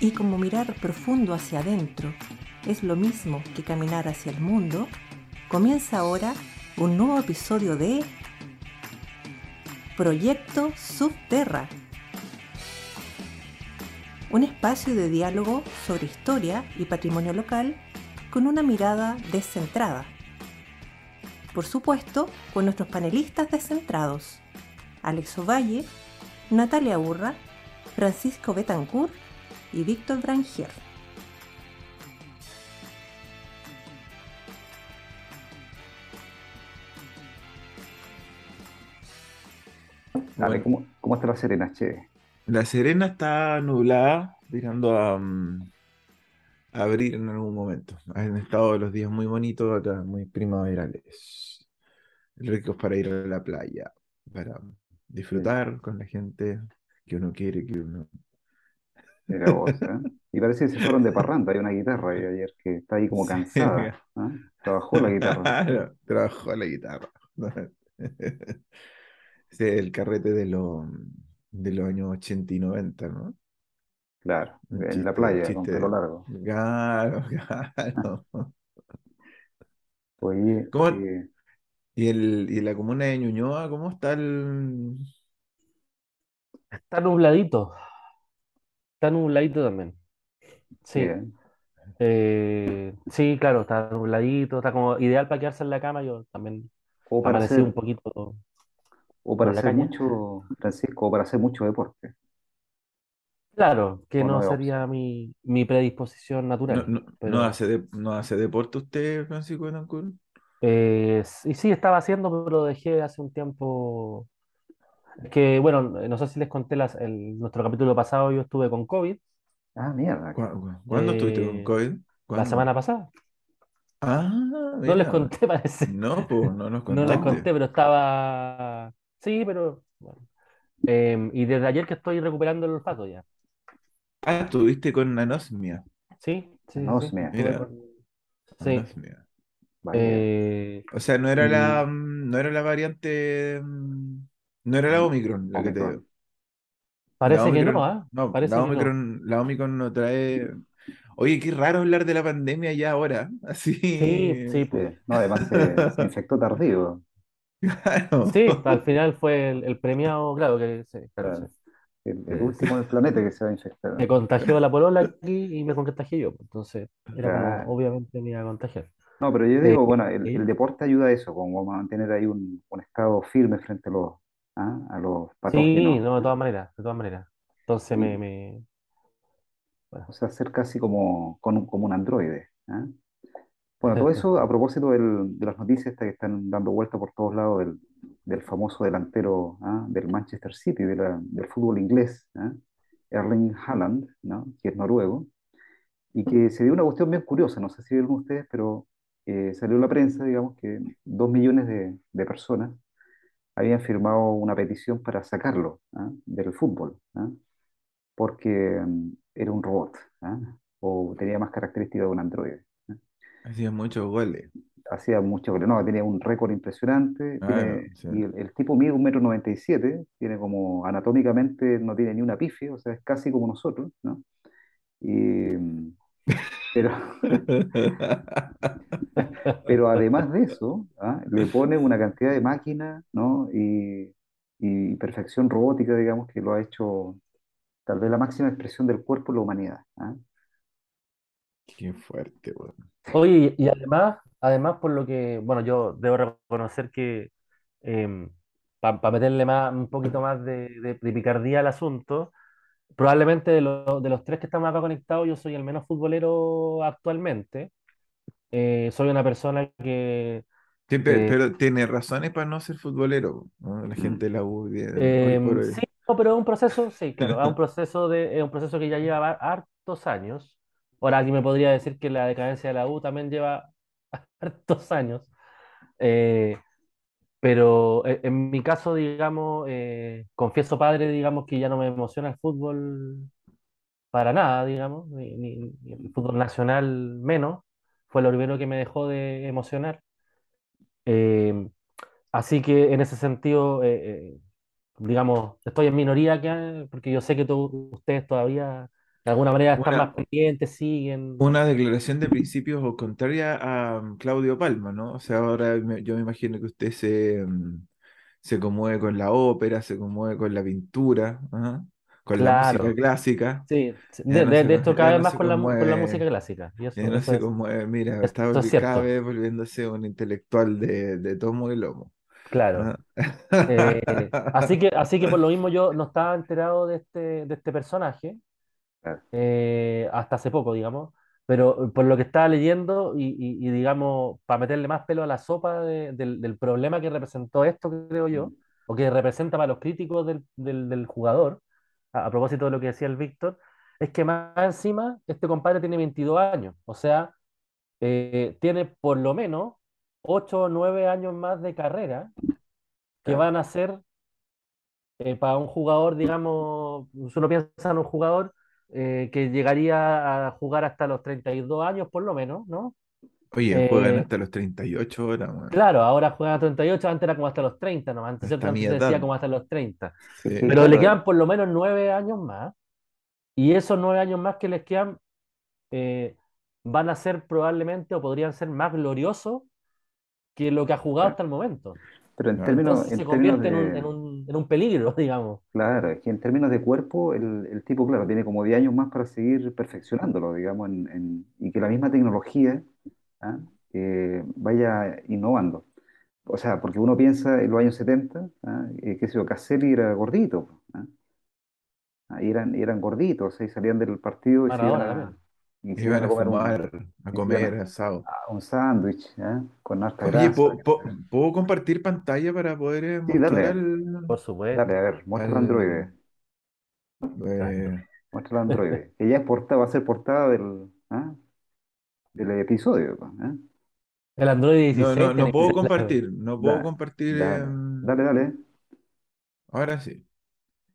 Y como mirar profundo hacia adentro es lo mismo que caminar hacia el mundo, comienza ahora un nuevo episodio de Proyecto Subterra. Un espacio de diálogo sobre historia y patrimonio local con una mirada descentrada. Por supuesto, con nuestros panelistas descentrados, Alex Ovalle, Natalia Urra, Francisco Betancourt y Víctor Brangier. Dale, ¿cómo, ¿cómo está la Serena, che? La Serena está nublada, tirando a, mm, a abrir en algún momento. Han estado los días muy bonitos, acá, muy primaverales. Ricos para ir a la playa, para disfrutar con la gente que uno quiere, que uno... Era vos, ¿eh? Y parece que se fueron de parranda, hay una guitarra ahí ayer que está ahí como Sí, cansada. ¿ah? Trabajó la guitarra. claro, trabajó la guitarra. Es el carrete de, los de los años 80 y 90, ¿no? Claro, Un en la playa, con chiste. pelo largo. Claro, claro. Oye, ¿Cómo, eh, y, el, y en la comuna de Ñuñoa, ¿cómo está el...? Está nubladito, está nubladito también. Sí, eh, sí, claro, está nubladito, está como ideal para quedarse en la cama. Yo también O para amanecí hacer, un poquito o para hacer mucho, Francisco, o para hacer mucho deporte. Claro, que O no sería mi, mi predisposición ¿No, natural, no, no pero hace de- no hace deporte usted, Francisco Betancourt? eh, y sí estaba haciendo, pero lo dejé hace un tiempo. Que bueno, no sé si les conté las- el- nuestro capítulo pasado, yo estuve con COVID Ah, mierda. ¿Cu- cu- ¿Cuándo estuviste con eh, COVID? la semana pasada. Ah, No les conté, parece. No, pues no nos No les conté, pero estaba. Sí, pero. bueno. Em, y desde ayer que estoy recuperando el olfato ya. Ah, estuviste con anosmia. Sí, sí, sí, sí. Anosmia. Estuve Mira, Sí. anosmia. Eh, O sea, no era y la, mm, no era la variante, mm, no era la Omicron la que te dio. Omicron. La parece que no, Omicron, ¿ah? no, Parece la que no. Omicron, la Omicron no trae. Oye, qué raro hablar de la pandemia ya ahora. Sí, Así, sí, pues. Sí. No, además se, se infectó tardío. claro. Sí, al final fue el, el premiado, claro que sí, claro, sí. El, el último del planeta que se va a infectar. Me contagió la polola aquí y me contagié yo. pues, Entonces, era como, obviamente me iba a contagiar. No, pero yo Eh, digo, bueno, el, el eh, deporte ayuda a eso, como a mantener ahí un, un estado firme frente a los, ¿ah? a los sí, patógenos. no, de todas maneras, de todas maneras. Entonces me, Y, me, bueno, o sea, ser casi como, con un- como un androide. ¿ah? Bueno, todo eso a propósito del- de las noticias que están dando vuelta por todos lados del, del famoso delantero ¿ah? del Manchester City, de la- del fútbol inglés, ¿ah? Erling Haaland, ¿no? que es noruego, y que se dio una cuestión bien curiosa, no sé si vieron ustedes, pero eh, salió en la prensa, digamos, que dos millones de, de personas habían firmado una petición para sacarlo ¿ah? del fútbol, ¿ah? porque mm, era un robot, ¿ah? o tenía más características de un androide. Hacía muchos goles. hacía mucho goles. No, tenía un récord impresionante. Claro, Tiene, sí. y el, el tipo mide un metro noventa y siete, tiene como anatómicamente no tiene ni una pifia, o sea, es casi como nosotros, ¿no? Y, pero, pero además de eso, ¿ah? le pone una cantidad de máquinas, ¿no? Y, y perfección robótica, digamos, que lo ha hecho tal vez la máxima expresión del cuerpo en la humanidad. ¿ah? Qué fuerte, weón. Oye, y además, además por lo que, bueno, yo debo reconocer que para meterle más, un poquito más de, de- de picardía al asunto, probablemente de, lo- de los tres que estamos acá conectados, yo soy el menos futbolero actualmente. Eh, soy una persona que Sí, pe- eh, pero tiene razones para no ser futbolero, ¿no? La Mm. gente de la U, Em, hoy. sí, no, pero es un proceso, sí, claro, es un proceso de, es un proceso que ya lleva hartos años. Ahora alguien me podría decir que la decadencia de la U también lleva hartos años. Eh, pero eh, en mi caso, digamos, eh, confieso padre, digamos, que ya no me emociona el fútbol para nada, digamos, ni, el fútbol nacional menos. Fue lo primero que me dejó de emocionar. Eh, así que en ese sentido, digamos, estoy en minoría porque yo sé que to- ustedes todavía De alguna manera están Una, más pendientes, siguen. una declaración de principios contraria a mm, Claudio Palma, ¿no? O sea, ahora me- yo me imagino que usted se, mm, se conmueve con la ópera, se conmueve con la pintura, ¿ah? Con la música Claro, clásica. sí. De, no de, se, de con- hecho, ya cada vez no más con la, con la música clásica. Ya no eso se es, conmueve. Mira, está es cada vez volviéndose un intelectual de, de tomo y lomo. Claro. ¿ah? Eh, así que, así que por lo mismo yo no estaba enterado de este, de este personaje Claro. eh, hasta hace poco, digamos, pero por lo que estaba leyendo y, y- y, digamos, para meterle más pelo a la sopa de- del, del problema que representó esto, creo yo, Mm, o que representa para los críticos del, del- del jugador, a, a propósito de lo que decía el Víctor, es que más encima este compadre tiene 22 años, o sea, eh, tiene por lo menos 8 o 9 años más de carrera que van a ser eh, para un jugador, digamos, uno piensa en un jugador eh, que llegaría a jugar hasta los 32 años por lo menos, ¿no? Oye, juegan Eh, hasta los 38 horas, weón. claro, ahora juega a 38, antes era como hasta los 30, ¿no? Antes. Hasta Antes se decía como hasta los 30. Es Sí. que, Pero le quedan por lo menos 9 años más, y esos 9 años más que les quedan eh, van a ser probablemente o podrían ser más gloriosos que lo que ha jugado hasta el momento. Pero en términos, Entonces se en términos convierte en un, en de, un, en un peligro, digamos. claro, es que en términos de cuerpo, el, el tipo, claro, tiene como 10 años más para seguir perfeccionándolo, digamos, en, en- y que la misma tecnología, ¿ah? eh, vaya innovando. O sea, porque uno piensa en los años 70, ¿ah? eh, qué sé yo, Caselli era gordito, ¿ah? Eran, eran gorditos, y salían del partido y se iban a, Iban a a comer un, fumar, a comer a, asado. a un sándwich, ¿ah? Con harta Oye, grasa. ¿po- po- ¿puedo compartir pantalla para poder eh, Sí, mostrar dale, al, Por dale, supuesto. a ver, muestra el eh, Muestra el androide, que ya es portada, va a ser portada del, ¿ah? del episodio. ¿ah? El Android No, 16 no, no tiene que puedo ser la- compartir, no puedo compartir. dale, em, dale, dale, ahora sí.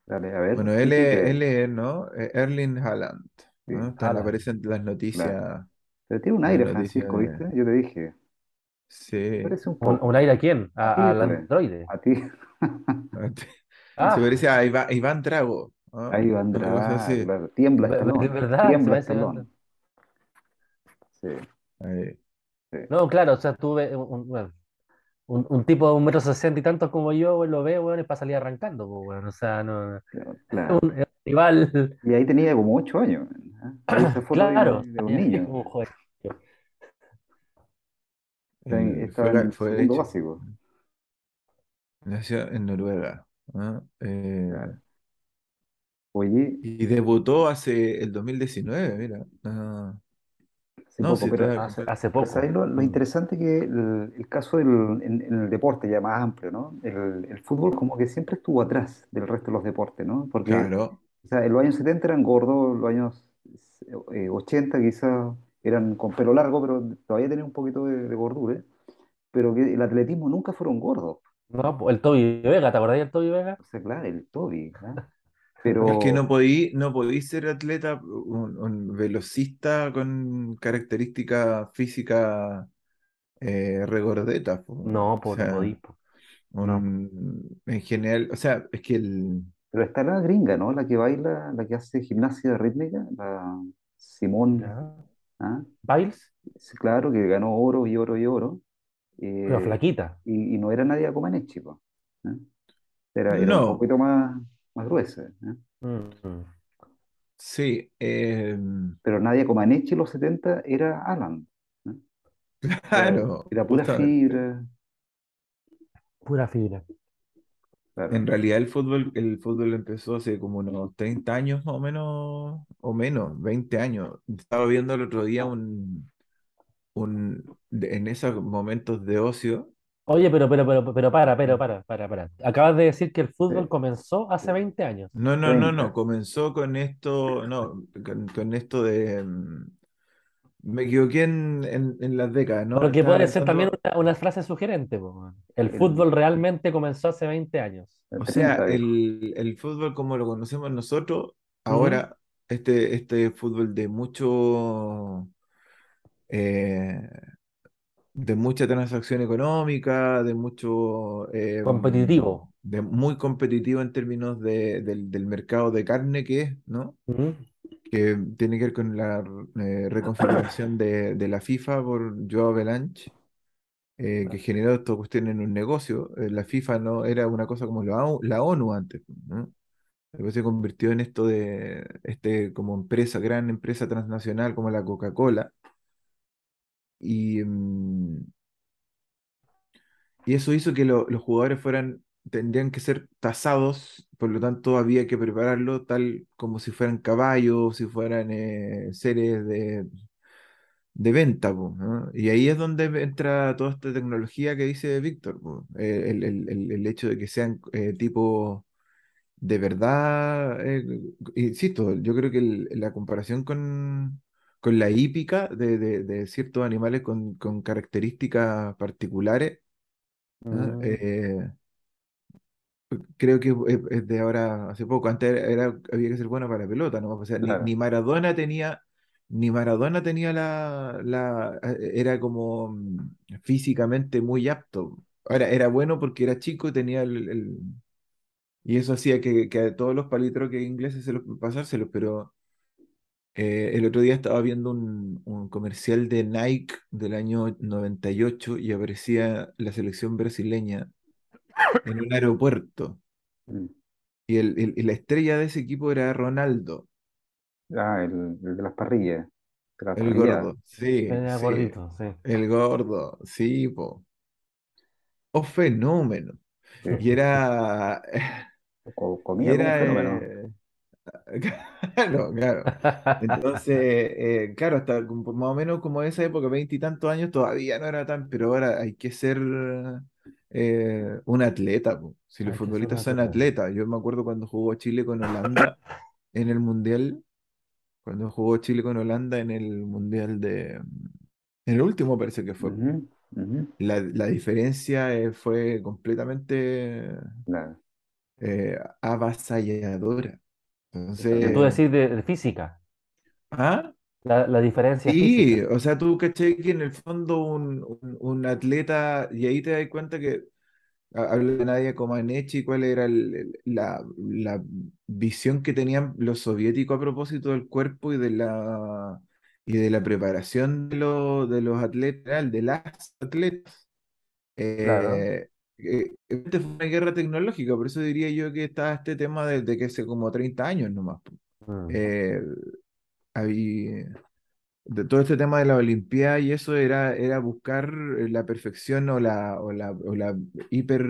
dale, a ver, Bueno, ¿qué él es, ¿no? Eh, Erling Haaland, ¿no? Están, Haaland. aparecen las claro. noticias, Pero tiene un las aire, noticias Francisco, de... ¿viste? Yo te dije, Sí. parece un ¿Un, poco. un aire a quién? A A- ti, al pues, androide. a ti. Se Ah, parece a Iván, Iván Drago, ¿no? Ahí va Una cosa Andrá, así. claro. Tiembla de, de Estalón, verdad, se tiembla parece a Estalón. Sí, Ahí. sí, No, claro, o sea, tuve un, un- bueno, un- un tipo de un metro sesenta y tantos como yo, lo veo, bueno, es para salir arrancando, pues, bueno, o sea, no, claro. un, es un rival, Y ahí tenía como ocho años. claro, de, de un niño. como joven. Está en, está fue, en fue hecho, básico. nació en Noruega, ¿no? Eh, Claro. Oye, y debutó hace el 2019, mira. Ah, hace no, poco, sí, pero, está Hace, compa- hace pero ¿sabes poco. lo, lo Mm. interesante que el, el caso del, en, en el deporte ya más amplio, ¿no? El, el fútbol como que siempre estuvo atrás del resto de los deportes, ¿no? Porque Claro, o sea, en los años 70 eran gordos, los años eh, 80 quizás eran con pelo largo, pero todavía tenían un poquito de, de gordura, pero que el atletismo nunca fueron gordos. No, el Toby Vega, ¿te acordás del Toby Vega? O sea, claro, el Toby, ¿ah? es que no Pero, podí, no podí ser atleta, un, un velocista con características físicas eh, regordetas, po, No, o pues no sea, podí, po. No. un, en general, o sea, es que el, pero está la gringa, ¿no? La que baila, la que hace gimnasia rítmica, la Simón. ¿ah? Biles, Sí, claro, que ganó oro y oro y oro, pero eh, flaquita. y, y no era Nadia Comaneci, po, ¿ah? Era, era un no, poquito más, más gruesa, ¿ah? Mm. sí, eh, Pero Nadia Comaneci en los 70 era Alan. Era, claro, era pura fibra, Pura fibra. Claro. En realidad el fútbol, el fútbol empezó hace como unos 30 años más o menos, o menos, 20 años. Estaba viendo el otro día un, un en esos momentos de ocio. Oye, pero, pero, pero, pero para, pero, para, para, para. Acabas de decir que el fútbol Sí, comenzó hace 20 años. No, no, no, no, 30. comenzó con esto, no, con, con esto de, mm, me equivoqué en, en, en las décadas, ¿no? Porque puede ser también una, una frase sugerente, po. El El, fútbol realmente comenzó hace 20 años. o sea, 30, viejo. el, el fútbol como lo conocemos nosotros, ahora, este, este fútbol de mucho... eh, de mucha transacción económica, de mucho, eh, Competitivo. de muy competitivo en términos de- del, del mercado de carne que es, ¿no? Ujú. Que tiene que ver con la eh, reconfiguración de, de la FIFA por Joao Belanche, eh, que generó esta cuestión en un negocio. Eh, la FIFA no era una cosa como la, la ONU antes, ¿no? Después se convirtió en esto de, este, como empresa, gran empresa transnacional como la Coca-Cola. Y, mm, y eso hizo que lo- los jugadores fueran, tendrían que ser tasados, por lo tanto había que prepararlo tal como si fueran caballos, si fueran eh, seres de, de venta, ¿no? Y ahí es donde entra toda esta tecnología que dice Víctor. Eh, El, el- el- el hecho de que sean eh, tipos de verdad, eh, insisto, yo creo que la comparación con, con la hípica de, de- de ciertos animales con, con características particulares, ¿ah? Mm, Eh, creo que es, es de ahora hace poco. Antes era, era- había que ser bueno para la pelota, ¿no? O sea, ni, Claro. ni Maradona tenía, ni Maradona tenía la, la, eh, era como mm, físicamente muy apto. Ahora, era bueno porque era chico y tenía el, el- y eso hacía que, que a todos los palitroques ingleses se los pasárselos, pero eh, el otro día estaba viendo un, un comercial de Nike del año 98 y aparecía la selección brasileña en un aeropuerto. Mm. Y, el, el- la estrella de ese equipo era Ronaldo, Ah, el, el de las parrillas, de el gordo. Sí, era sí, gordito, sí. el gordo, sí, po. Oh, fenómeno. Sí. Y era, y comía como un era, fenómeno. claro, claro. Entonces, eh, claro, hasta más o menos como esa época, veintitantos años, todavía no era tan, pero ahora hay que ser eh, un atleta, po. Si los Hay futbolistas son atleta. atletas, yo me acuerdo cuando jugó Chile con Holanda en el Mundial, cuando jugó Chile con Holanda en el Mundial de, en el último parece que fue. La, la diferencia eh, fue completamente Claro. avasalladora. Que tú Entonces, decís de, de física, ¿ah? la, la diferencia Sí, física. o sea, tú caché que en el fondo un, un- un atleta, y ahí te das cuenta que ha- habla de Nadia Comaneci, cuál era el- la, la visión que tenían los soviéticos a propósito del cuerpo y de la, y de la preparación de, los de los atletas, de las atletas. Claro. Eh, este fue una guerra tecnológica, por eso diría yo que está este tema de, de que hace como 30 años nomás. Mm. Eh, de todo este tema de la Olimpiada y eso era, era buscar eh, la perfección o la, o la, o la hiper,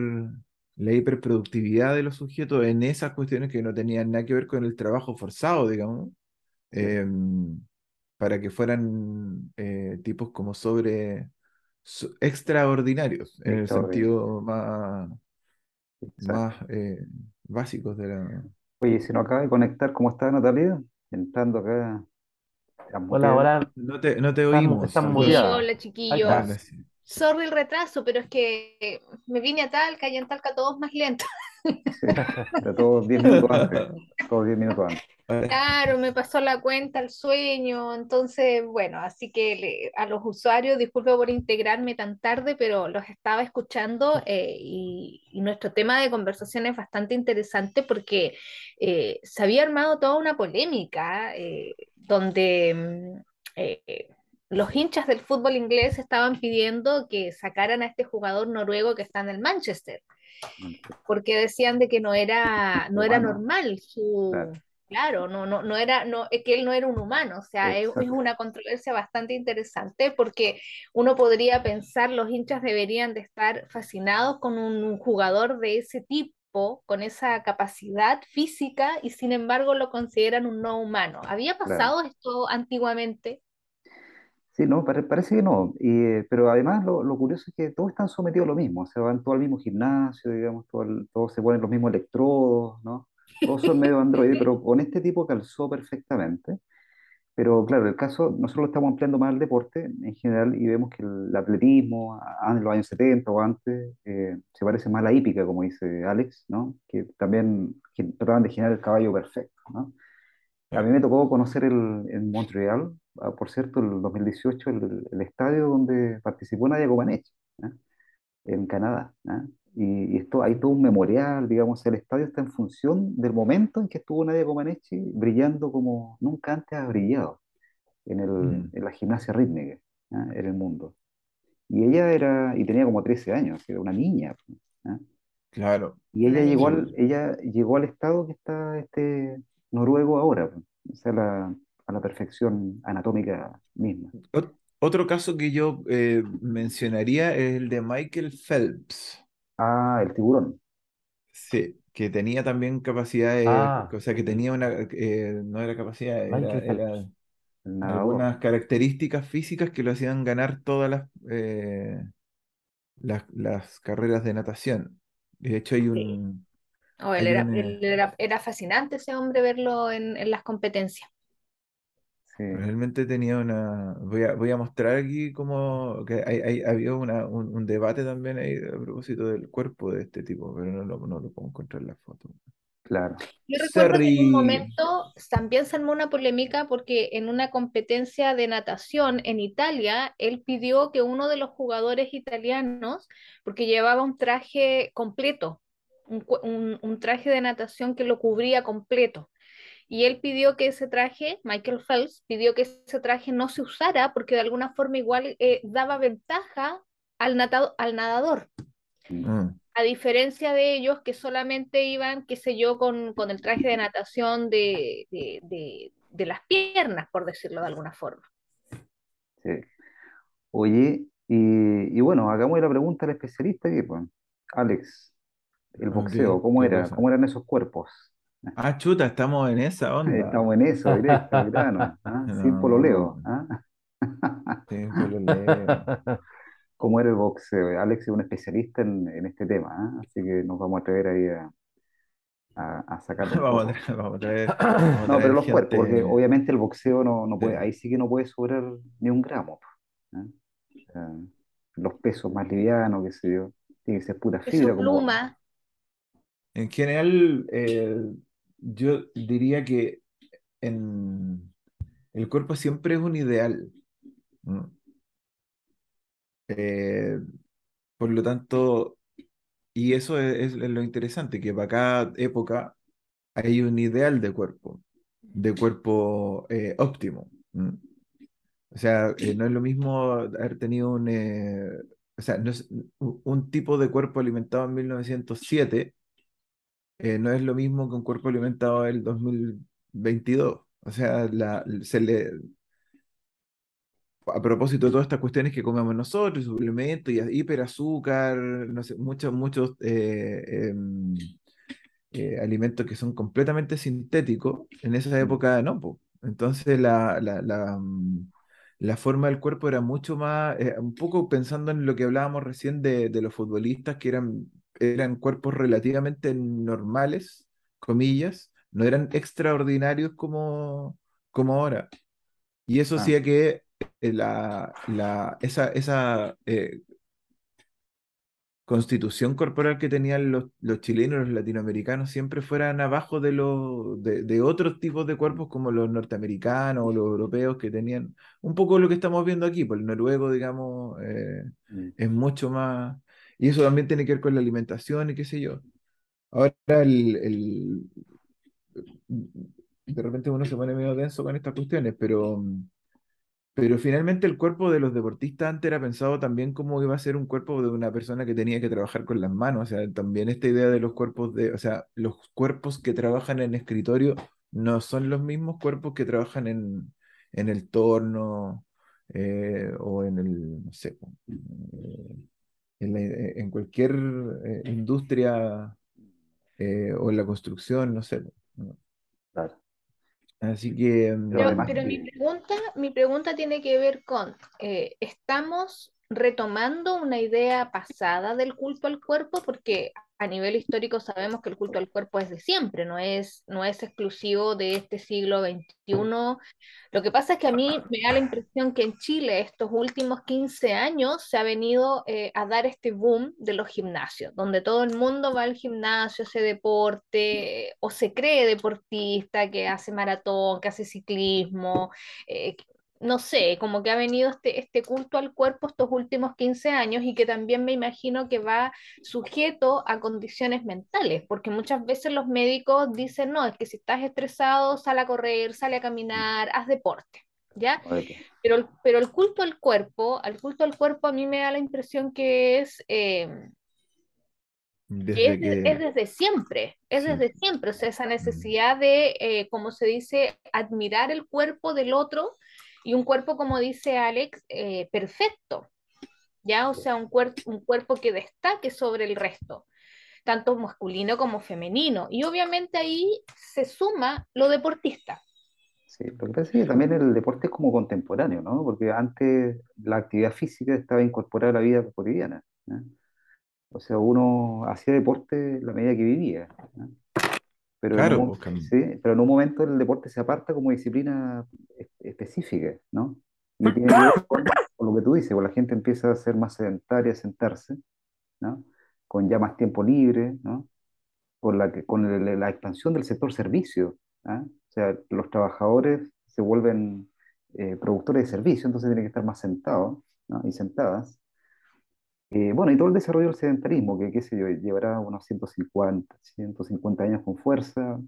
la hiperproductividad de los sujetos en esas cuestiones que no tenían nada que ver con el trabajo forzado, digamos, em, para que fueran eh, tipos como sobre so- extraordinarios, en el sentido más, Exacto. más eh, básicos de la... Oye, se nos acaba de conectar, ¿cómo está Natalia? Entrando acá a Hola, hola, No te, no te oímos. Sí, muteada. hola chiquillos. Sorry el retraso, pero es que me vine a Talca y en Talca todos más lento. Sí, está todo 10 minutos antes. Todo 10 minutos antes. Claro, me pasó la cuenta, el sueño, entonces, bueno, así que le- a los usuarios, disculpe por integrarme tan tarde, pero los estaba escuchando eh, y, y nuestro tema de conversación es bastante interesante porque eh, se había armado toda una polémica eh, donde mm, eh, los hinchas del fútbol inglés estaban pidiendo que sacaran a este jugador noruego que está en el Manchester porque decían de que no era, no era normal su, claro. no, no, no era, no, es que él no era un humano, o sea, es, una controversia bastante interesante porque uno podría pensar los hinchas deberían de estar fascinados con un jugador de ese tipo, con esa capacidad física y sin embargo lo consideran un no humano. ¿Había Claro. pasado esto antiguamente? Sí, no, pare- parece que no. Y, eh, pero además lo, lo curioso es que todos están sometidos a lo mismo. O sea, van todos al mismo gimnasio, digamos, todo el- todos se ponen los mismos electrodos, ¿no? Todos son medio androides, pero con este tipo calzó perfectamente. Pero claro, el caso, nosotros lo estamos ampliando más al deporte en general y vemos que el atletismo a- en los años 70 o antes eh, se parece más a la hípica, como dice Alex, ¿no? Que también gen- trataban de generar el caballo perfecto, ¿no? A mí me tocó conocer el, en Montreal, por cierto, el 2018, el, el estadio donde participó Nadia Comaneci, ¿ah? en Canadá. ¿ah? Y, y esto, hay todo un memorial, digamos, el estadio está en función del momento en que estuvo Nadia Comaneci brillando como nunca antes ha brillado en, el, Mm, en la gimnasia rítmica, ¿ah? en el mundo. Y ella era, y tenía como 13 años, era una niña. ¿ah? claro. Y ella llegó al, ella llegó al estado que está este noruego ahora, pues, o sea, la- a la perfección anatómica misma. Ot- otro caso que yo eh, mencionaría es el de Michael Phelps. Ah, el tiburón. Sí, que tenía también capacidades, Ah, o sea, que tenía una, eh, no era capacidad, era, algunas características físicas que lo hacían ganar todas las, eh, las, las carreras de natación. De hecho, hay Sí. un, Oh, él hay era, un, él era, era fascinante ese hombre verlo en, en las competencias. Sí, realmente tenía una, voy a, voy a mostrar aquí como que hay, hay- había una, un, un debate también ahí a propósito del cuerpo de este tipo, pero no lo, no lo puedo encontrar en la foto. claro. Yo recuerdo que en un Sorry. momento también se armó una polémica porque en una competencia de natación en Italia, él pidió que uno de los jugadores italianos, porque llevaba un traje completo, un, un- un traje de natación que lo cubría completo, y él pidió que ese traje, Michael Phelps, pidió que ese traje no se usara porque de alguna forma igual eh, daba ventaja al, natado- al nadador. Mm. A diferencia de ellos que solamente iban, qué sé yo, con, con el traje de natación de, de, de- de las piernas, por decirlo de alguna forma. Sí. Oye, y, y bueno, hagamos la pregunta al especialista aquí, pues. Alex, el boxeo, ¿cómo ¿qué era? ¿Cómo eran esos cuerpos? Ah, chuta, estamos en esa onda. Estamos en eso, directo, grano, ¿ah? Sin No, pololeo, ¿ah? sí, pololeo. ¿Cómo era el boxeo? Alex es un especialista en, en este tema, ¿ah? Así que nos vamos a atrever ahí a, a, a sacarlo un Vamos a traer, vamos a traer, vamos a No, pero los cuerpos, porque gente. obviamente el boxeo no, no puede, sí. ahí sí que no puede sobrar ni un gramo, ¿ah? O sea, los pesos más livianos, qué sé yo, tiene que ser pura fibra, su como, pluma, En general, eh, yo diría que en el cuerpo siempre es un ideal. Eh, por lo tanto, y eso es, lo interesante, que para cada época hay un ideal de cuerpo, de cuerpo eh, óptimo. O sea, eh, no es lo mismo haber tenido un, o sea, no es, un tipo de cuerpo alimentado en 1907, eh, no es lo mismo que un cuerpo alimentado en el 2022. O sea, la, se le, a propósito de todas estas cuestiones que comemos nosotros, suplementos y hiperazúcar, no sé, muchos, muchos eh, em, eh, alimentos que son completamente sintéticos, en esa Mm. época no, po. Entonces la, la, la, mm, la forma del cuerpo era mucho más, eh, un poco pensando en lo que hablábamos recién de, de los futbolistas, que eran, eran cuerpos relativamente normales, comillas, no eran extraordinarios como, como ahora. Y eso ah, hacía que eh, la, la, esa, esa eh, constitución corporal que tenían los, los chilenos, los latinoamericanos, siempre fueran abajo de, los de, de otros tipos de cuerpos como los norteamericanos o los europeos que tenían un poco lo que estamos viendo aquí, pues el noruego, digamos, eh, mm, es mucho más... Y eso también tiene que ver con la alimentación y qué sé yo. Ahora el, el- de repente uno se pone medio denso con estas cuestiones, pero... Pero finalmente el cuerpo de los deportistas antes era pensado también como iba a ser un cuerpo de una persona que tenía que trabajar con las manos. O sea, también esta idea de los cuerpos de, o sea, los cuerpos que trabajan en escritorio no son los mismos cuerpos que trabajan en, en el torno eh, o en el, no sé, eh, en, la- en cualquier eh, industria eh, o en la construcción, no sé. claro. Así que, Pero Pero, además mm, pero mi pregunta, mi pregunta tiene que ver con, eh, ¿estamos retomando una idea pasada del culto al cuerpo? Porque a nivel histórico sabemos que el culto al cuerpo es de siempre, no es, no es exclusivo de este siglo XXI. Lo que pasa es que a mí me da la impresión que en Chile estos últimos 15 años se ha venido eh, a dar este boom de los gimnasios, donde todo el mundo va al gimnasio, hace deporte o se cree deportista, que hace maratón, que hace ciclismo, eh, no sé, como que ha venido este, este culto al cuerpo estos últimos 15 años y que también me imagino que va sujeto a condiciones mentales, porque muchas veces los médicos dicen, no, es que si estás estresado, sal a correr, sale a caminar, haz deporte, ¿ya? Pero, el- pero el culto al cuerpo, al culto al cuerpo a mí me da la impresión que es... eh, que Desde es, desde siempre, es sí. desde siempre, o sea, esa necesidad de, eh, como se dice, admirar el cuerpo del otro y un cuerpo, como dice Alex, eh, perfecto, ¿ya? O sea, un, cuer- un cuerpo que destaque sobre el resto, tanto masculino como femenino. Y obviamente ahí se suma lo deportista. Sí, lo que pasa es que también el deporte es como contemporáneo, ¿no? Porque antes la actividad física estaba incorporada a la vida cotidiana, ¿no? O sea, uno hacía deporte la medida que vivía, ¿no? Pero en un, pues, sí, pero en un momento el deporte se aparta como disciplina es- específica, ¿no? Y tiene que ver con, con lo que tú dices, pues la gente empieza a ser más sedentaria, a sentarse, ¿no? Con ya más tiempo libre, ¿no? Con la, que- con el- la expansión del sector servicio, ¿ah? O sea, los trabajadores se vuelven eh, productores de servicio, entonces tienen que estar más sentados, ¿no? Y sentadas. Eh, bueno, y todo el desarrollo del sedentarismo, que qué sé yo, llevará unos 150, 150 años con fuerza.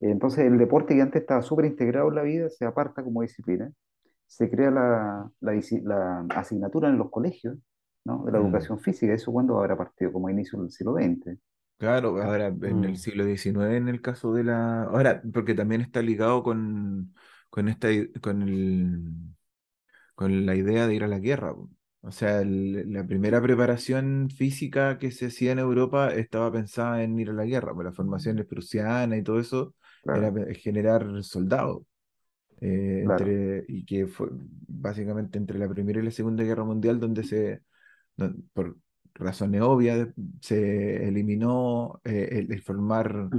Entonces, el deporte que antes estaba súper integrado en la vida se aparta como disciplina. Se crea la, la disi- la asignatura en los colegios, ¿no? De la mm, educación física. ¿Eso cuándo habrá partido? Como a inicio del siglo XX. claro, ¿ah? ahora en el Mm. siglo XIX, en el caso de la... Ahora, porque también está ligado con, con esta, con el, con la idea de ir a la guerra. O sea, el- la primera preparación física que se hacía en Europa estaba pensada en ir a la guerra, por las formaciones prusianas y todo eso, era Claro, pe- generar soldados. eh, claro. entre, y que fue básicamente entre la Primera y la Segunda Guerra Mundial donde se, don- por razones obvias, se eliminó eh, el, el formar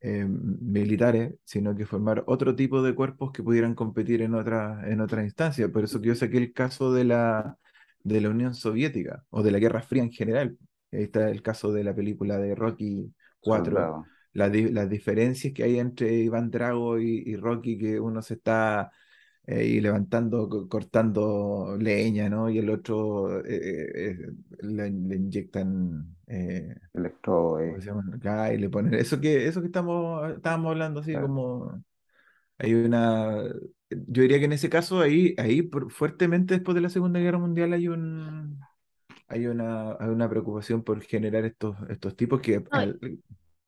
eh, militares, sino que formar otro tipo de cuerpos que pudieran competir en otra, en otras instancias. Por eso que yo saqué el caso de la, de la Unión Soviética o de la Guerra Fría en general. Ahí está el caso de la película de Rocky 4, Soldado. las, las diferencias que hay entre Iván Drago y, y Rocky, que uno se está eh, y levantando, co- cortando leña, ¿no? Y el otro eh, eh, le, le inyectan... Electro, ¿cómo eh? Acá, y le ponen eso que, eso que estamos, estábamos hablando, así claro. como hay una, yo diría que en ese caso ahí, ahí por- fuertemente después de la Segunda Guerra Mundial hay un, hay una, hay una preocupación por generar estos, estos tipos que, al-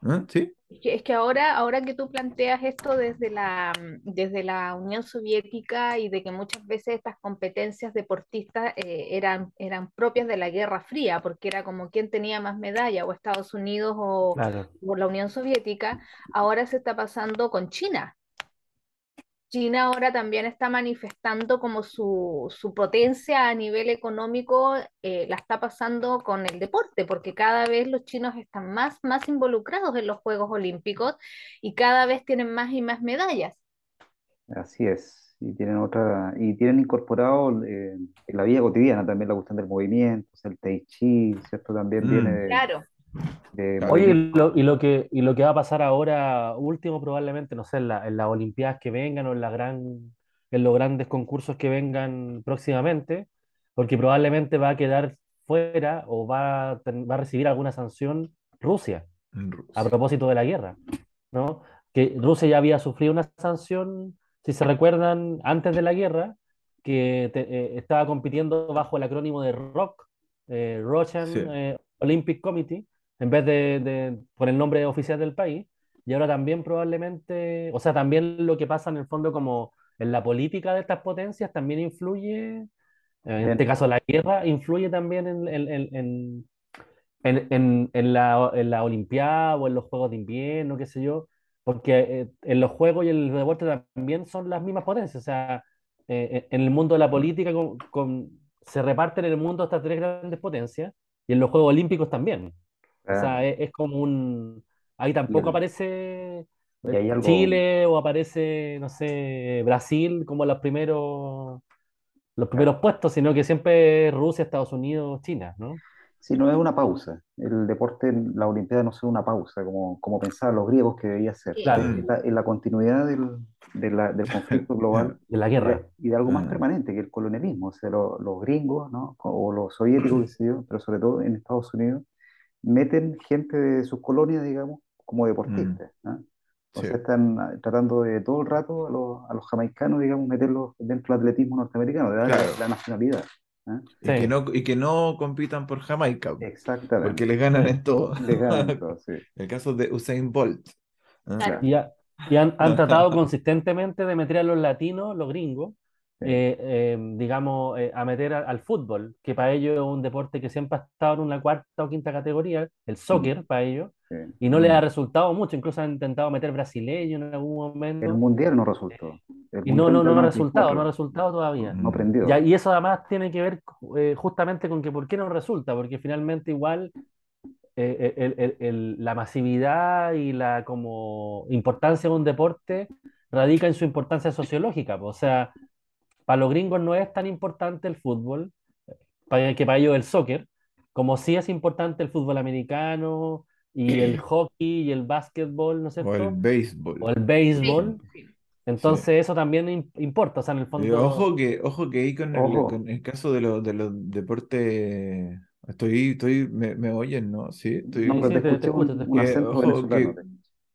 ¿Ah? ¿Sí? Es que, ahora, ahora que tú planteas esto desde la, desde la Unión Soviética y de que muchas veces estas competencias deportistas eh, eran, eran propias de la Guerra Fría, porque era como quién tenía más medalla, o Estados Unidos o, Claro. o la Unión Soviética, ahora se está pasando con China. China ahora también está manifestando como su, su potencia a nivel económico, eh, la está pasando con el deporte, porque cada vez los chinos están más, más involucrados en los Juegos Olímpicos y cada vez tienen más y más medallas. Así es. Y tienen otra, y tienen incorporado eh, en la vida cotidiana también la cuestión del movimiento, el tai chi, ¿cierto? También viene Mm, de, Claro, de. Oye, y lo, y lo que, y lo que va a pasar ahora, último probablemente, no sé, en la- en las Olimpiadas que vengan o en la gran, en los grandes concursos que vengan próximamente, porque probablemente va a quedar fuera o va a, ten- va a recibir alguna sanción Rusia En a Rusia. propósito de la guerra, ¿no? Que Rusia ya había sufrido una sanción, si se recuerdan, antes de la guerra, que te- eh, estaba compitiendo bajo el acrónimo de ROC, eh, Russian Sí. eh, Olympic Committee, en vez de, de- por el nombre oficial del país. Y ahora también probablemente, o sea, también lo que pasa en el fondo como en la política de estas potencias también influye, en este caso la guerra, influye también en, en- en- en- la, en la Olimpiada o en los Juegos de Invierno, qué sé yo, porque eh, en los Juegos y el deporte también son las mismas potencias. O sea, eh, en el mundo de la política con- con- se reparten en el mundo estas tres grandes potencias y en los Juegos Olímpicos también. O sea, claro. es, es como un... Ahí Y, tampoco el- aparece y hay algo, Chile o aparece, no sé, Brasil como los primeros, los primeros claro. puestos, sino que siempre es Rusia, Estados Unidos, China, ¿no? Sí, no es una pausa. El deporte, en la Olimpiada no es una pausa, como, como pensaban los griegos que debía ser. Claro. Es la, es la continuidad del, de la- del conflicto global de la y guerra. de, y de algo más Ah. permanente que el colonialismo. O sea, lo- los gringos, ¿no? O los soviéticos, pero sobre todo en Estados Unidos, meten gente de sus colonias, digamos, como deportistas. ¿no? O Sí. sea, están ah, tratando de todo el rato a los, a los jamaicanos, digamos, meterlos dentro del atletismo norteamericano, de darle Claro. la nacionalidad. ¿ah? Y Sí. que no, y que no compitan por Jamaica, Exactamente. porque les ganan en todo. Le ganan todo, sí. El caso de Usain Bolt. ¿ah? Claro. Y, ha- y han, han tratado consistentemente de meter a los latinos, los gringos, Sí. Eh, eh, digamos, eh, a meter a- al fútbol, que para ellos es un deporte que siempre ha estado en una cuarta o quinta categoría, el soccer para ellos, y no les ha resultado mucho, incluso han intentado meter brasileños en algún El momento, mundial no resultó. El y no, no, no del ha resultado, 94 no ha resultado todavía. No prendió. Ya, y eso además tiene que ver eh, justamente con que por qué no resulta, porque finalmente igual eh, el- el- el- la masividad y la como importancia de un deporte radica en su importancia sociológica. O sea, para los gringos no es tan importante el fútbol, para, que para ellos el soccer, como sí es importante el fútbol americano y el hockey y el básquetbol, ¿no es O el cierto? béisbol. O el béisbol. Sí, sí. Entonces eso también im- importa, o sea, en el Y fondo... ojo que, ojo que ahí con el, Ojo. con el caso de los de los deportes, estoy, estoy, me, me oyen, ¿no? Sí, estoy. No, Sí, te te- escucho, un, te un escucho. acento Ojo, venezolano. que-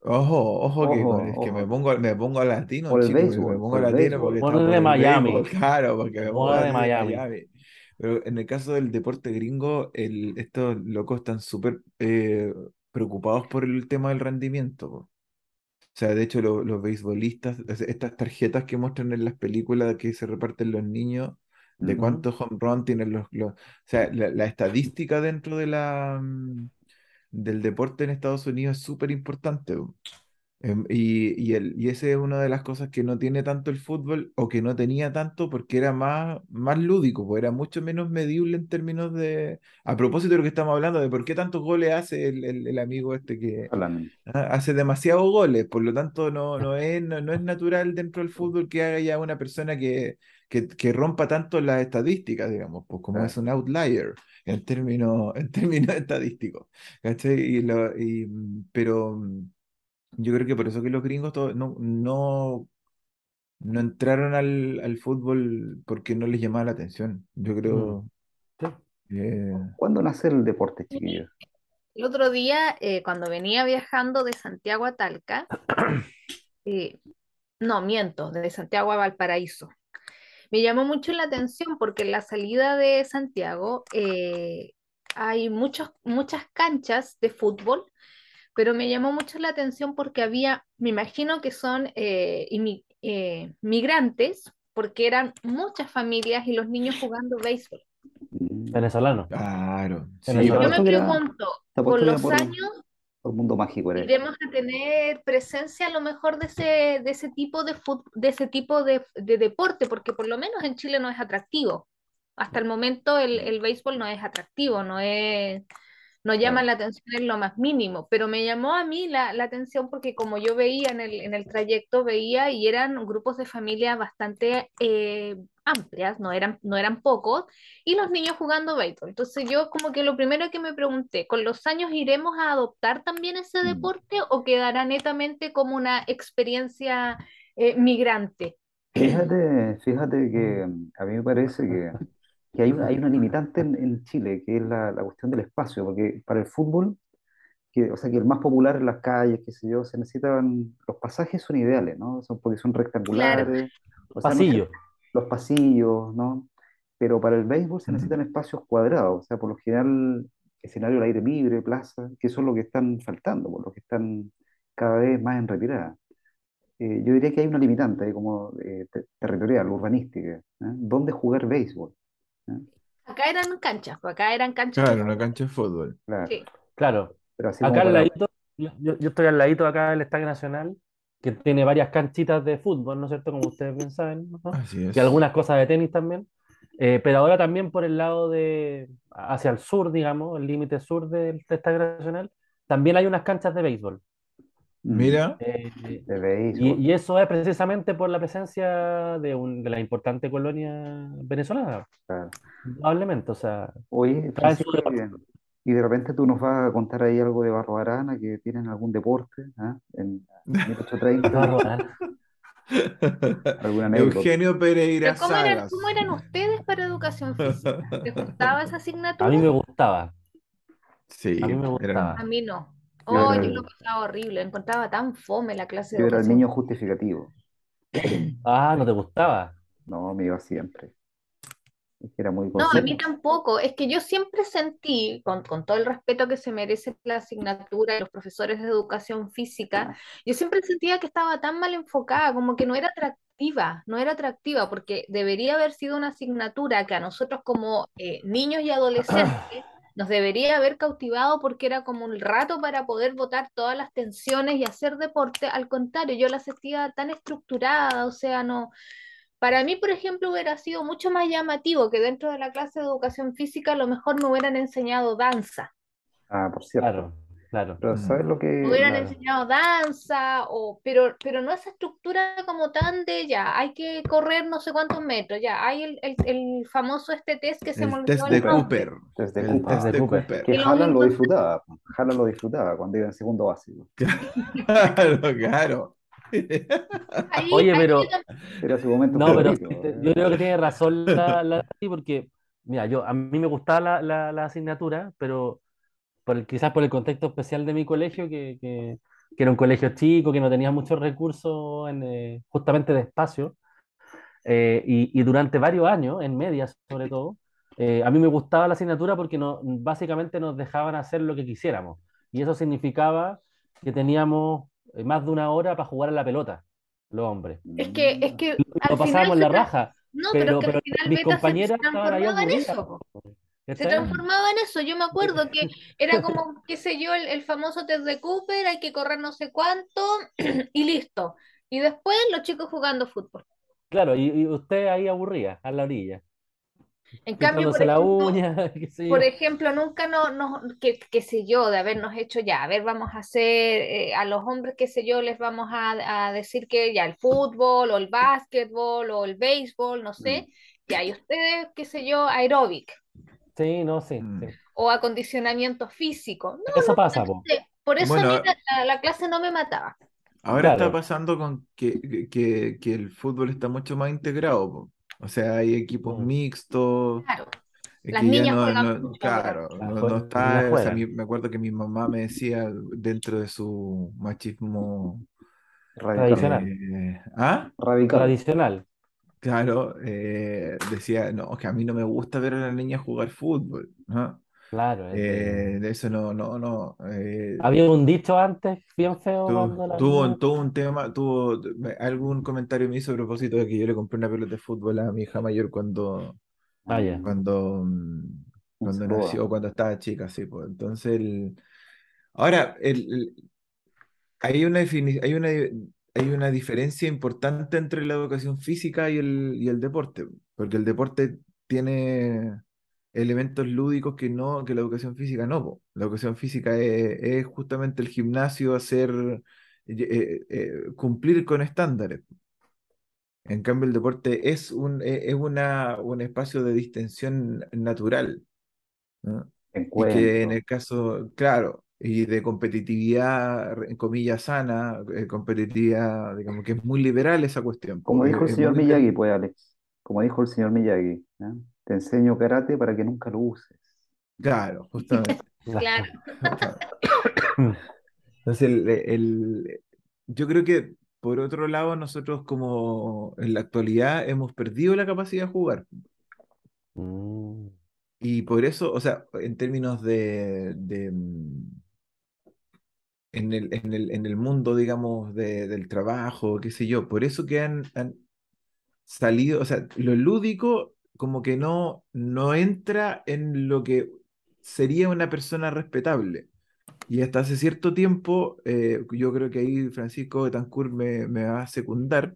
Ojo, ojo que Ojo, con- es que me pongo, me pongo a latino, Por el chico, porque béisbol, me pongo latino béisbol. porque por de Miami. béisbol, claro, porque me pongo de Miami. Miami. Pero en el caso del deporte gringo, el, estos locos están súper eh, preocupados por el tema del rendimiento. po. O sea, de hecho, lo- los beisbolistas, es- estas tarjetas que muestran en las películas que se reparten los niños, de Ujú. cuántos home run tienen los, los- o sea, la, la estadística dentro de la, mm, del deporte en Estados Unidos es súper importante. po. Em, Y, y, el, y esa es una de las cosas que no tiene tanto el fútbol o que no tenía tanto porque era más, más lúdico, pues era mucho menos medible en términos de... A propósito de lo que estamos hablando, de por qué tantos goles hace el, el- el amigo este que ah, hace demasiados goles, por lo tanto no, no es, no, no es natural dentro del fútbol que haga ya una persona que, que, que rompa tanto las estadísticas, digamos, pues como Claro. es un outlier en términos, en términos estadísticos. ¿cachai? Y lo, y, mm, pero... mm, yo creo que por eso que los gringos to- no, no, no entraron al, al fútbol porque no les llamaba la atención. Yo creo Sí. ¿Cuándo nace el deporte, chiquillos? El otro día, eh, cuando venía viajando de Santiago a Talca, eh, no, miento, de Santiago a Valparaíso, me llamó mucho la atención porque en la salida de Santiago eh, hay muchos, muchas canchas de fútbol, pero me llamó mucho la atención porque había, me imagino que son eh, inmi- eh, migrantes, porque eran muchas familias y los niños jugando béisbol. Mm. Venezolano. Claro, sí. Yo me pregunto, con los por- años Por mundo mágico era. iremos a tener presencia a lo mejor de ese, de ese tipo de de ese tipo de, de deporte, porque por lo menos en Chile no es atractivo. Hasta el momento el, el béisbol no es atractivo, no es, no llama Claro. la atención en lo más mínimo, pero me llamó a mí la, la atención porque como yo veía en el, en el trayecto, veía y eran grupos de familias bastante eh, amplias, no eran, no eran pocos, y los niños jugando béisbol. Entonces yo como que lo primero que me pregunté, ¿con los años iremos a adoptar también ese Mm. deporte o quedará netamente como una experiencia eh, migrante? Fíjate, fíjate que a mí me parece que, que hay una, hay una limitante en, en Chile, que es la, la cuestión del espacio, porque para el fútbol, que, o sea, que el más popular en las calles, qué sé yo, se necesitan, los pasajes son ideales, ¿no? Son, porque son rectangulares, o sea, no se- Pasillo. los pasillos, ¿no? Pero para el béisbol se necesitan espacios cuadrados, o sea, por lo general, escenario al aire libre, plaza, que eso es lo que están faltando, por lo que están cada vez más en retirada. Eh, yo diría que hay una limitante ahí como eh, te- territorial, urbanística. ¿eh? ¿Dónde jugar béisbol? Acá eran canchas, pues acá eran canchas claro, una cancha de fútbol. Claro, Sí. Claro. pero así Acá al para- ladito, yo, yo- yo estoy al ladito acá del Estadio Nacional, que tiene varias canchitas de fútbol, ¿no es cierto? Como ustedes bien saben, ¿no? Así es. Y algunas cosas de tenis también. Eh, pero ahora también por el lado de, hacia el sur, digamos, el límite sur del Estadio Nacional, también hay unas canchas de béisbol. Mira, Eh, y, eso es precisamente por la presencia de, un- de la importante colonia venezolana, claro. probablemente. O sea, Oye, Francisco, eh, Y de repente tú nos vas a contar ahí algo de Barro Arana, que tienen algún deporte, ¿ah? En 1830, Barro Arana. alguna anécdota. Eugenio Pereira ¿Cómo eran, cómo eran ustedes para educación física? ¿Les gustaba esa asignatura? A mí me gustaba. Sí, A mí me eran- gustaba. A mí no. Oh, yo lo pasaba horrible, encontraba tan fome la clase de Yo era el niño justificativo. Ah, ¿no te gustaba? No, me iba siempre. Es que era muy No, a mí tampoco. Es que yo siempre sentí, con, con todo el respeto que se merece la asignatura y los profesores de educación física, yo siempre sentía que estaba tan mal enfocada, como que no era atractiva, no era atractiva, porque debería haber sido una asignatura que a nosotros como eh, niños y adolescentes nos debería haber cautivado porque era como un rato para poder botar todas las tensiones y hacer deporte. Al contrario, yo la sentía tan estructurada, o sea, no. Para mí, por ejemplo, hubiera sido mucho más llamativo que dentro de la clase de educación física a lo mejor me hubieran enseñado danza. Ah, por cierto. Claro, claro. Pero ¿sabes lo que...? Hubieran enseñado danza, o, pero, pero no esa estructura como tan de ya, hay que correr no sé cuántos metros, ya, hay el, el, el famoso este test que se me olvidó test de. Cooper. Desde El Cooper. test de de Cooper. Cooper. Que Haaland lo disfrutaba. Haaland lo disfrutaba cuando iba en segundo básico. Claro, claro. Ahí- Oye, ahí pero- Era su momento No, pero favorito. yo creo que tiene razón la, la porque, mira, yo a mí me gustaba la, la, la asignatura, pero por el- quizás por el contexto especial de mi colegio, que, que, que era un colegio chico, que no tenía muchos recursos en, eh, justamente de espacio, eh, y, y durante varios años, en media sobre todo, eh, a mí me gustaba la asignatura porque no, básicamente nos dejaban hacer lo que quisiéramos, y eso significaba que teníamos eh, más de una hora para jugar a la pelota, los hombres. es que, es que Lo pasábamos la raja. No, pero, pero- es que pero mis compañeras estaban ahí aburridas, eso. Se transformaba en eso. Yo me acuerdo que era como, qué sé yo, el, el famoso test de Cooper, hay que correr no sé cuánto y listo. Y después los chicos jugando fútbol. Claro, y, y usted ahí aburría, a la orilla, En cambio, por ejemplo, uña, por ejemplo, nunca no, no qué, qué sé yo, de habernos hecho ya, a ver, vamos a hacer, eh, a los hombres, qué sé yo, les vamos a, a decir que ya el fútbol o el básquetbol o el béisbol, no sé, ya, y ustedes, qué sé yo, aeróbic Sí, no, sí, Mm. sí. o acondicionamiento físico. No, Eso pasa, po. por eso a mí la, la- la clase no me mataba. Ahora está pasando con que, que, que el fútbol está mucho más integrado. po. O sea, hay equipos Mm. mixtos, Claro. eh, Las niñas no, juegan no- mucho claro, ahora. no, no está, las o sea, juegan. mi- me acuerdo que mi mamá me decía dentro de su machismo, Radical. Tradicional. eh, ¿ah? Radical. Tradicional. Claro, eh, decía, no, que a mí no me gusta ver a las niñas jugar fútbol, ¿no? Claro. Eh, de eso no, no, no. eh, Había un dicho antes bien feo Tuvo, cuando la tuvo, niña- tuvo un tema, tuvo algún comentario me hizo a propósito de que yo le compré una pelota de fútbol a mi hija mayor cuando, Ah, cuando, mm, cuando nació, cuando estaba chica, sí, pues. Entonces, el, ahora, el, el- hay una, defini- hay una, hay una diferencia importante entre la educación física y el, y el deporte, porque el deporte tiene elementos lúdicos que no, que la educación física no, po. La educación física es, es justamente el gimnasio, hacer, eh, eh, cumplir con estándares. En cambio, el deporte es un, eh, es una, un espacio de distensión natural, ¿no? Y que en el caso, claro, y de competitividad, en comillas, sana, eh, competitividad, digamos que es muy liberal esa cuestión. Como po, dijo el señor Miyagi, pues, Alex. Como dijo el señor Miyagi. ¿eh? Te enseño karate para que nunca lo uses. Claro, justamente. Claro. Entonces, el, el- yo creo que por otro lado, nosotros como en la actualidad hemos perdido la capacidad de jugar. Mm, Y por eso, o sea, en términos de, de, mm, en el, en el, en el mundo, digamos, de- del trabajo, qué sé yo, por eso que han, han salido, o sea, lo lúdico como que no, no entra en lo que sería una persona respetable. Y hasta hace cierto tiempo, eh, yo creo que ahí Francisco Betancourt me, me va a secundar,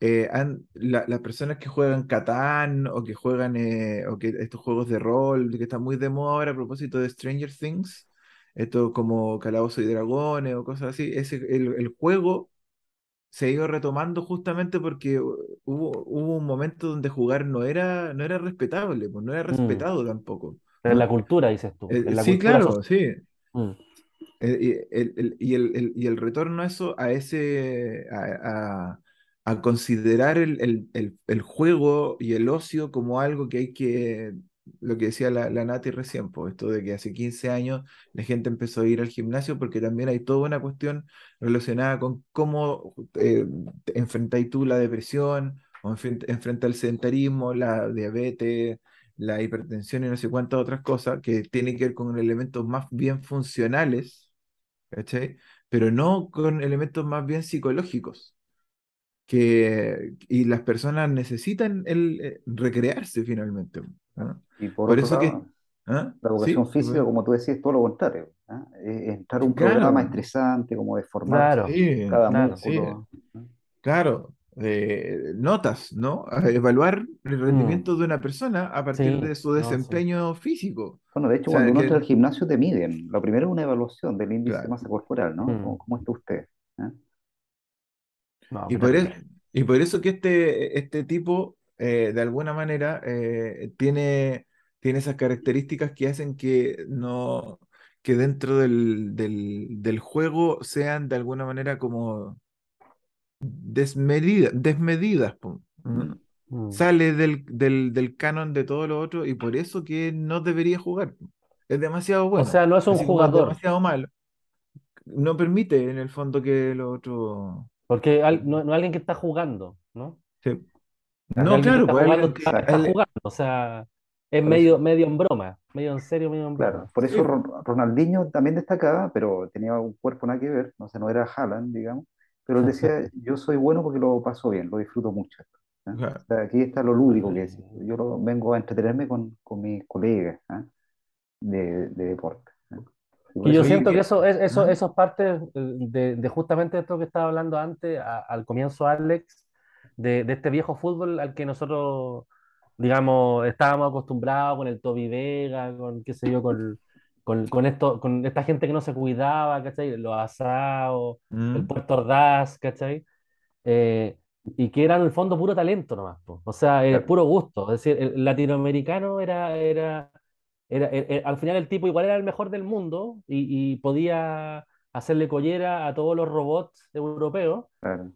eh, han- la- las personas que juegan Catán o que juegan eh, o que estos juegos de rol que están muy de moda ahora a propósito de Stranger Things, esto como Calabozos y Dragones o cosas así, ese, el, el juego se ha ido retomando justamente porque hubo, hubo un momento donde jugar no era, no era respetable, pues no era Mm. respetado tampoco. En la cultura, dices tú. Eh, la sí, cultura claro, social. sí. Mm, Eh, y el, el- y el- el- y el retorno a eso, a ese, a, a- a considerar el, el- el- el juego y el ocio como algo que hay que, lo que decía la, la Nati recién, pues, esto de que hace 15 años la gente empezó a ir al gimnasio porque también hay toda una cuestión relacionada con cómo eh, enfrentáis tú la depresión o enfrent- enfrenta el sedentarismo, la diabetes, la hipertensión y no sé cuántas otras cosas que tienen que ver con elementos más bien funcionales ¿cachai? Pero no con elementos más bien psicológicos, que, y las personas necesitan el, eh, recrearse finalmente. ¿No? Y por eso que, ¿ah? la Sí, educación física, pues, como tú decías, es todo lo contrario. ¿ah? Es entrar a un programa estresante, como de formar Claro, sí, cada claro. sí. ¿ah? claro. eh, notas, ¿no? A evaluar el Mm, rendimiento de una persona a partir sí, de su no, sí. desempeño físico. Bueno, de O hecho, sea, cuando uno entra al que, gimnasio te miden. Lo primero es una evaluación del índice de masa corporal, ¿no? ¿Cómo, Mm, cómo está usted? ¿Ah? no, Y por, es- terrible. y por eso que este, este tipo, eh, de alguna manera, eh, tiene, tiene esas características que hacen que no, que dentro del, del, del juego sean de alguna manera como desmedida- desmedidas. Mm. Mm. Sale del, del, del canon de todo lo otro y por eso que no debería jugar. Es demasiado O bueno, sea, no es un así como es jugador, demasiado malo. No permite en el fondo que lo otro... porque al- no, no alguien que está jugando, ¿no? se- Es No, claro, está pues jugando, está, jugando, o sea, es Por medio, medio en broma, medio en serio, medio en claro, broma. por Sí, eso Ron- Ronaldinho también destacaba, pero tenía un cuerpo nada que ver, no sé, no era Haaland, digamos, pero él decía, yo soy bueno porque lo paso bien, lo disfruto mucho. O claro. sea, aquí está lo lúdico que decís. Yo lo- vengo a entretenerme con, con mis colegas ¿ah? de, de deporte. ¿ah? Y por yo siento que eso es, eso, ¿ah? eso es parte eh, de, de justamente esto que estaba hablando antes, a- al comienzo, Alex, de, de este viejo fútbol al que nosotros, digamos, estábamos acostumbrados con el Toby Vega, con qué sé yo, con, con, con esto, con esta gente que no se cuidaba, ¿cachai? Los asados, el ¿Mm? Puerto Ordaz, ¿cachai? Eh, y que era en el fondo puro talento nomás, po. O sea, eh, claro, puro gusto. Es decir, el latinoamericano era, era, era, era- era- al final el tipo igual era el mejor del mundo y, y podía hacerle collera a todos los robots europeos, claro.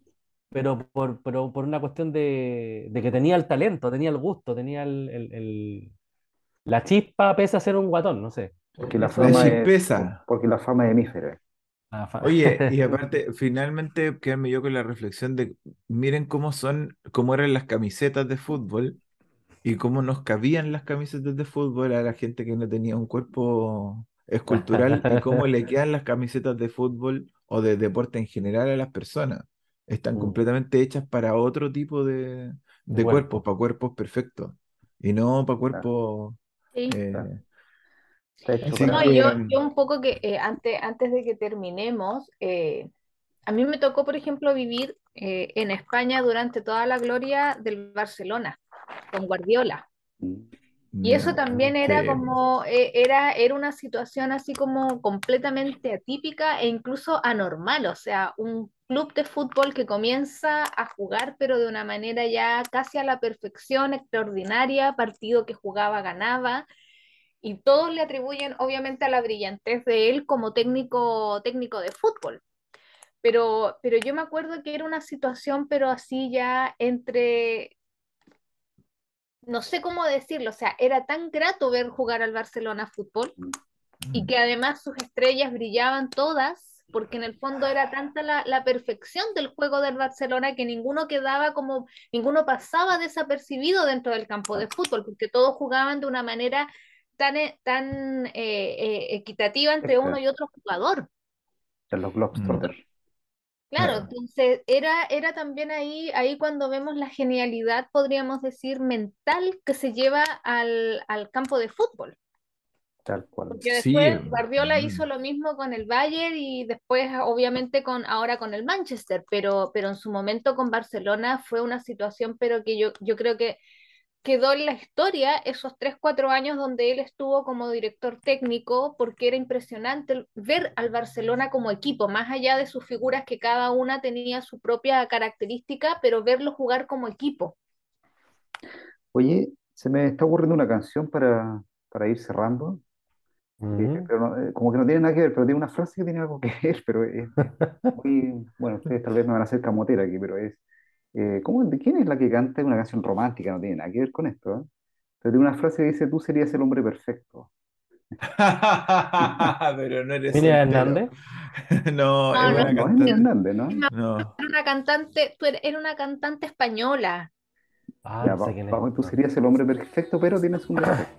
Pero por, pero por una cuestión de, de que tenía el talento, tenía el gusto, tenía el, el- el- la chispa pese a ser un guatón, no sé. Porque la Eso La es fama chispeza. porque la fama es hemífera. Oye, y aparte, finalmente quedarme yo con la reflexión de, miren cómo son, cómo eran las camisetas de fútbol y cómo nos cabían las camisetas de fútbol a la gente que no tenía un cuerpo escultural y cómo le quedan las camisetas de fútbol o de deporte en general a las personas. Están Mm, completamente hechas para otro tipo de, de cuerpos, cuerpo. para cuerpos perfectos y no para cuerpos... Sí. eh, No, yo, un poco que eh, antes, antes de que terminemos, eh, a mí me tocó, por ejemplo, vivir eh, en España durante toda la gloria del Barcelona, con Guardiola. Y eso también era como, eh, era, era una situación así como completamente atípica e incluso anormal, o sea, un club de fútbol que comienza a jugar, pero de una manera ya casi a la perfección, extraordinaria, partido que jugaba, ganaba, y todos le atribuyen obviamente a la brillantez de él como técnico, técnico de fútbol. Pero, pero yo me acuerdo que era una situación, pero así ya entre no sé cómo decirlo, o sea, era tan grato ver jugar al Barcelona fútbol y Mm. que además sus estrellas brillaban todas, porque en el fondo era tanta la, la perfección del juego del Barcelona que ninguno quedaba como, ninguno pasaba desapercibido dentro del campo de fútbol, porque todos jugaban de una manera tan, eh, tan eh, eh, equitativa entre uno y otro jugador. de los Mm, Globetrotters. Claro, claro. entonces era, era también ahí, ahí cuando vemos la genialidad, podríamos decir, mental que se lleva al, al campo de fútbol. Tal cual. Porque Sí, después Guardiola mm, hizo lo mismo con el Bayern y después obviamente con ahora con el Manchester, pero, pero en su momento con Barcelona fue una situación, pero que yo, yo creo que quedó en la historia esos 3, 4 años donde él estuvo como director técnico, porque era impresionante ver al Barcelona como equipo, más allá de sus figuras que cada una tenía su propia característica, pero verlo jugar como equipo. Oye, se me está ocurriendo una canción para, para ir cerrando. Eh, pero no- eh, como que no tiene nada que ver, pero tiene una frase que tiene algo que ver, pero es, es muy, bueno, ustedes tal vez me van a hacer camotera aquí, pero es, eh, ¿cómo, de quién es la que canta? Una canción romántica, no tiene nada que ver con esto, ¿eh? Pero tiene una frase que dice, tú serías el hombre perfecto. Pero no eres Miriam. Hernández. No, No, es no, una No, cantante. Hernández, ¿no? No. Era una cantante, tú eres- era una cantante española. Ah, Ya, no sé va- tú serías el hombre perfecto, pero tienes un defecto.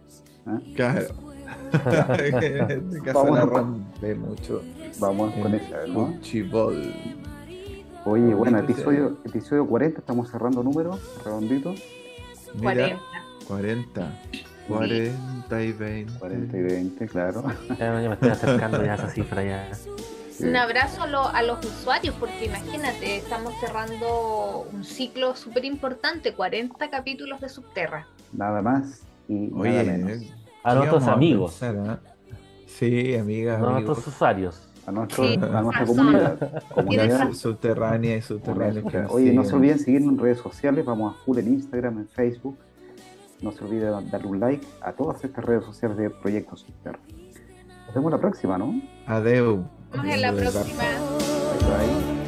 ¿ah? Claro. Este Vamos a- rompe mucho. Vamos con El esa, ¿no? Cuchibol. Oye, bueno, Bonito episodio, episodio 40, estamos cerrando números, redondito, Mira, 40. 40. 40 y 20. 40 y 20, claro. Ya, me estoy acercando ya a esa cifra ya. Sí. Un abrazo a, lo- a los usuarios, porque imagínate, estamos cerrando un ciclo súper importante, 40 capítulos de Subterra. Nada más y nada Oye, menos. ¿Eh? A ¿qué nuestros amigos, pensar, ah? Sí, amigas, a amigos. nuestros usuarios. A, nuestro- Sí, a nuestra comunidad. Comunidad. Subterránea y subterránea. Oye, no se olviden seguirnos en redes sociales, vamos a full en Instagram, en Facebook. No se olviden darle un like a todas estas redes sociales de Proyecto Subterra. Nos vemos la próxima, ¿no? Adeu. Nos vemos en la próxima. Bye bye.